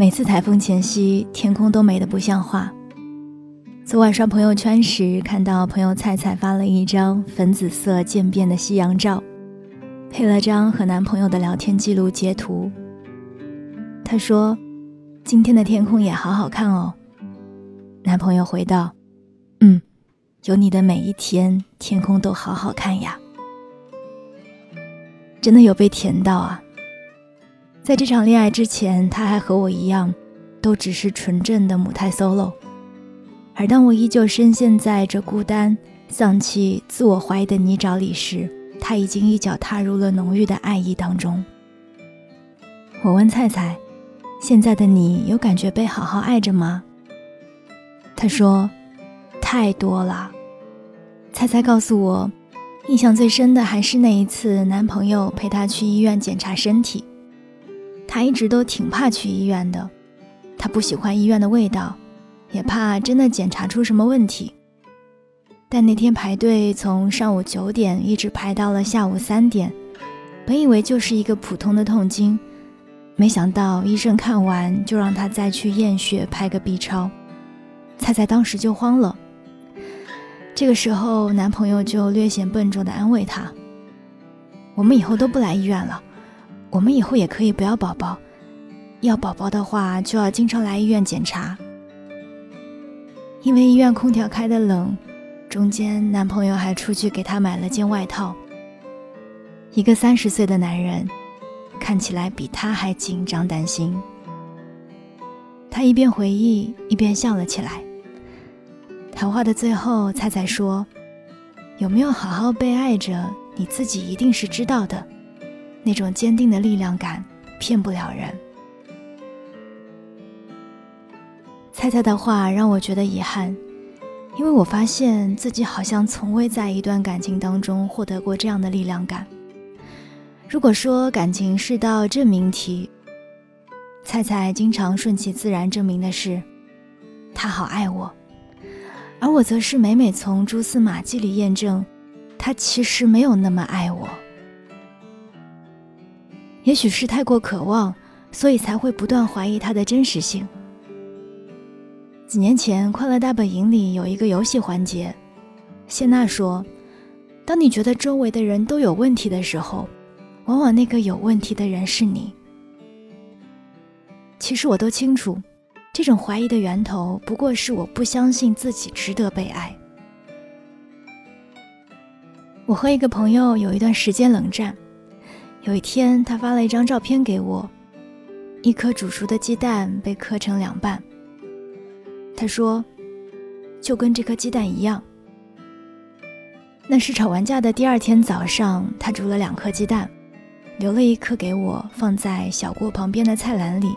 每次台风前夕，天空都美得不像话。昨晚刷朋友圈时，看到朋友菜菜发了一张粉紫色渐变的夕阳照，配了张和男朋友的聊天记录截图。她说：“今天的天空也好好看哦。”男朋友回道：“嗯，有你的每一天，天空都好好看呀。”真的有被甜到啊！在这场恋爱之前，他还和我一样，都只是纯正的母胎 solo。而当我依旧深陷在这孤单、丧气、自我怀疑的泥沼里时，他已经一脚踏入了浓郁的爱意当中。我问菜菜：“现在的你有感觉被好好爱着吗？”他说：“太多了。”菜菜告诉我。印象最深的还是那一次，男朋友陪她去医院检查身体。她一直都挺怕去医院的，她不喜欢医院的味道，也怕真的检查出什么问题。但那天排队从上午九点一直排到了下午三点，本以为就是一个普通的痛经，没想到医生看完就让她再去验血拍个 B 超。菜菜当时就慌了。这个时候，男朋友就略显笨重地安慰她：“我们以后都不来医院了，我们以后也可以不要宝宝，要宝宝的话就要经常来医院检查。因为医院空调开得冷，中间男朋友还出去给她买了件外套。一个三十岁的男人，看起来比她还紧张担心。他一边回忆，一边笑了起来。”谈话的最后，菜菜说：“有没有好好被爱着？你自己一定是知道的。那种坚定的力量感，骗不了人。”菜菜的话让我觉得遗憾，因为我发现自己好像从未在一段感情当中获得过这样的力量感。如果说感情是道证明题，菜菜经常顺其自然证明的是，他好爱我。而我则是每每从蛛丝马迹里验证，他其实没有那么爱我。也许是太过渴望，所以才会不断怀疑它的真实性。几年前，《快乐大本营》里有一个游戏环节，谢娜说：“当你觉得周围的人都有问题的时候，往往那个有问题的人是你。”其实我都清楚。这种怀疑的源头，不过是我不相信自己值得被爱。我和一个朋友有一段时间冷战，有一天他发了一张照片给我，一颗煮熟的鸡蛋被磕成两半。他说：“就跟这颗鸡蛋一样。”那是吵完架的第二天早上，他煮了两颗鸡蛋，留了一颗给我，放在小锅旁边的菜篮里。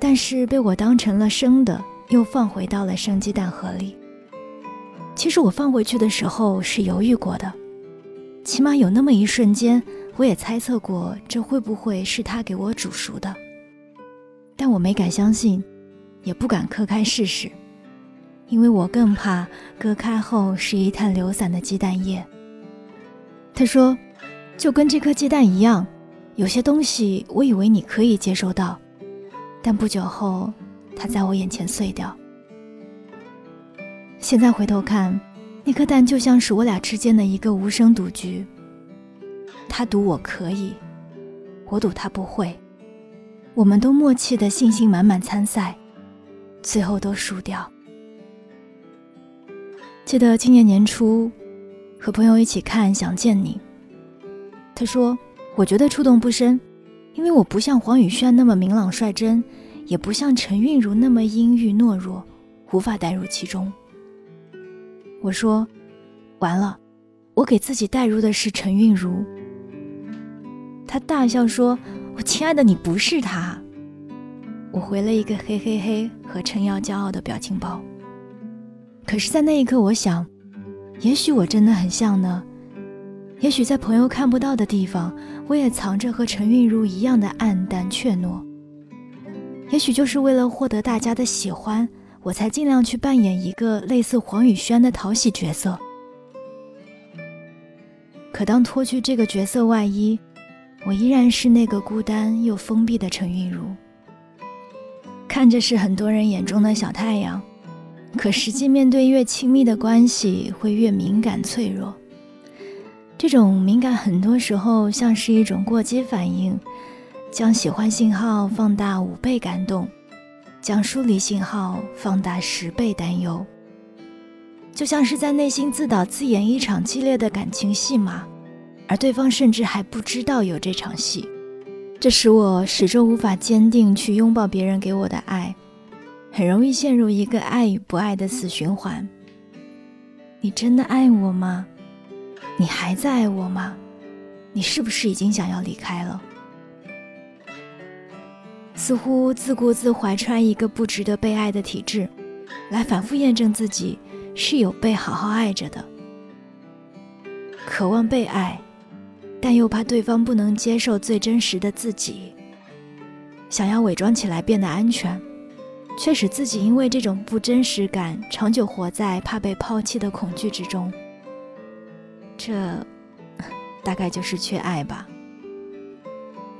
但是被我当成了生的，又放回到了生鸡蛋盒里。其实我放回去的时候是犹豫过的，起码有那么一瞬间，我也猜测过这会不会是他给我煮熟的。但我没敢相信，也不敢磕开试试，因为我更怕割开后是一滩流散的鸡蛋液。他说：“就跟这颗鸡蛋一样，有些东西我以为你可以接受到。”但不久后，它在我眼前碎掉。现在回头看，那颗蛋就像是我俩之间的一个无声赌局。他赌我可以，我赌他不会。我们都默契的信心满满参赛，最后都输掉。记得今年年初，和朋友一起看《想见你》，他说：“我觉得触动不深。”因为我不像黄宇轩那么明朗率真，也不像陈韵如那么阴郁懦弱，无法带入其中。我说，完了，我给自己带入的是陈韵如。他大笑说：“我亲爱的，你不是他。”我回了一个嘿嘿嘿和撑腰骄傲的表情包。可是，在那一刻，我想，也许我真的很像呢。也许在朋友看不到的地方，我也藏着和陈韵如一样的暗淡怯懦。也许就是为了获得大家的喜欢，我才尽量去扮演一个类似黄宇轩的讨喜角色。可当脱去这个角色外衣，我依然是那个孤单又封闭的陈韵如。看着是很多人眼中的小太阳，可实际面对越亲密的关系，会越敏感脆弱。这种敏感很多时候像是一种过激反应，将喜欢信号放大五倍，感动；将疏离信号放大十倍，担忧。就像是在内心自导自演一场激烈的感情戏码，而对方甚至还不知道有这场戏，这使我始终无法坚定去拥抱别人给我的爱，很容易陷入一个爱与不爱的死循环。你真的爱我吗？你还在爱我吗？你是不是已经想要离开了？似乎自顾自怀揣一个不值得被爱的体质，来反复验证自己。是有被好好爱着的，渴望被爱，但又怕对方不能接受最真实的自己，想要伪装起来变得安全，却使自己因为这种不真实感，长久活在怕被抛弃的恐惧之中。这，大概就是缺爱吧。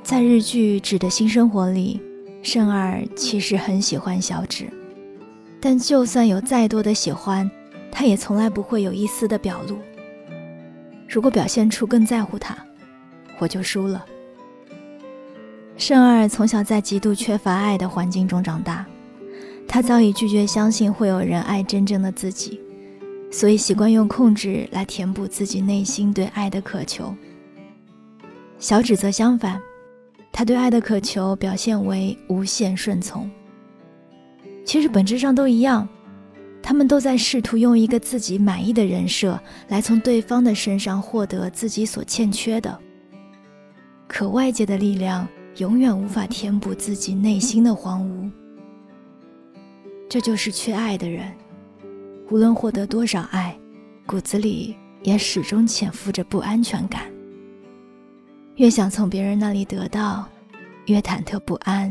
在日剧《纸的新生活》里，胜二其实很喜欢小指，但就算有再多的喜欢。他也从来不会有一丝的表露。如果表现出更在乎他，我就输了。圣二从小在极度缺乏爱的环境中长大，他早已拒绝相信会有人爱真正的自己，所以习惯用控制来填补自己内心对爱的渴求。小指则相反，他对爱的渴求表现为无限顺从。其实本质上都一样。他们都在试图用一个自己满意的人设来从对方的身上获得自己所欠缺的，可外界的力量永远无法填补自己内心的荒芜。这就是缺爱的人，无论获得多少爱，骨子里也始终潜伏着不安全感。越想从别人那里得到，越忐忑不安，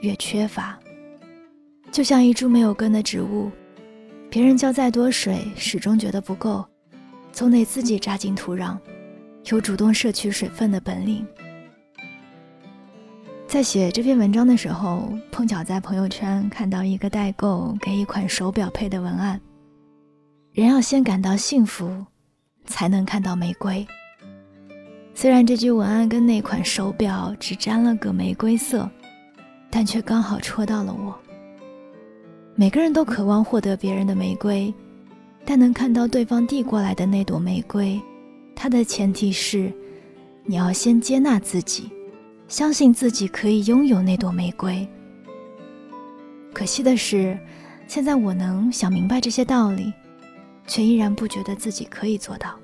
越缺乏，就像一株没有根的植物。别人浇再多水，始终觉得不够，总得自己扎进土壤，有主动摄取水分的本领。在写这篇文章的时候，碰巧在朋友圈看到一个代购给一款手表配的文案：“人要先感到幸福，才能看到玫瑰。”虽然这句文案跟那款手表只沾了个玫瑰色，但却刚好戳到了我。每个人都渴望获得别人的玫瑰，但能看到对方递过来的那朵玫瑰，它的前提是，你要先接纳自己，相信自己可以拥有那朵玫瑰。可惜的是，现在我能想明白这些道理，却依然不觉得自己可以做到。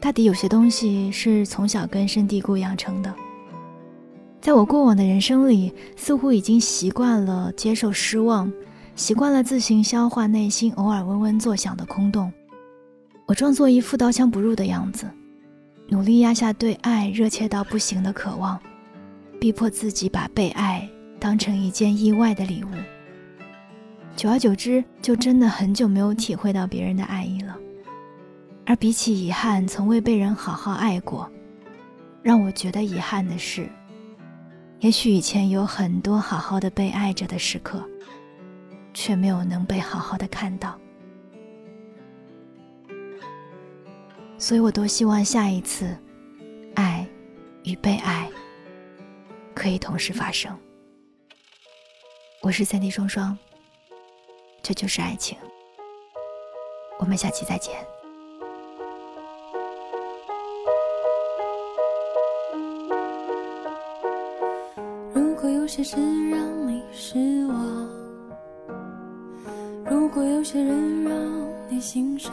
大抵有些东西是从小根深蒂固养成的。在我过往的人生里，似乎已经习惯了接受失望，习惯了自行消化内心偶尔嗡嗡作响的空洞。我装作一副刀枪不入的样子，努力压下对爱热切到不行的渴望，逼迫自己把被爱当成一件意外的礼物。久而久之，就真的很久没有体会到别人的爱意了。而比起遗憾从未被人好好爱过，让我觉得遗憾的是。也许以前有很多好好的被爱着的时刻，却没有能被好好的看到，所以我多希望下一次，爱与被爱可以同时发生。我是三 D 双双，这就是爱情。我们下期再见。如果有些事让你失望，如果有些人让你心伤，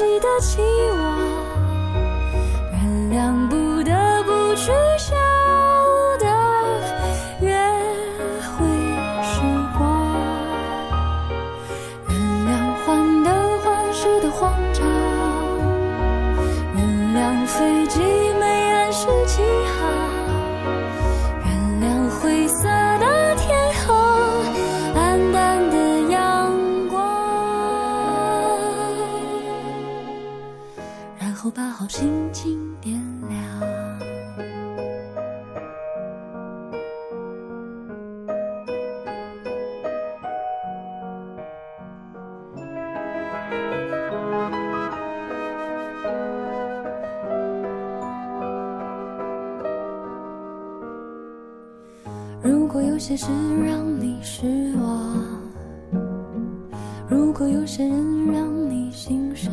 记得起我，轻轻点亮。如果有些事让你失望，如果有些人让你心伤，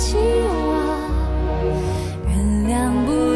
气我原谅不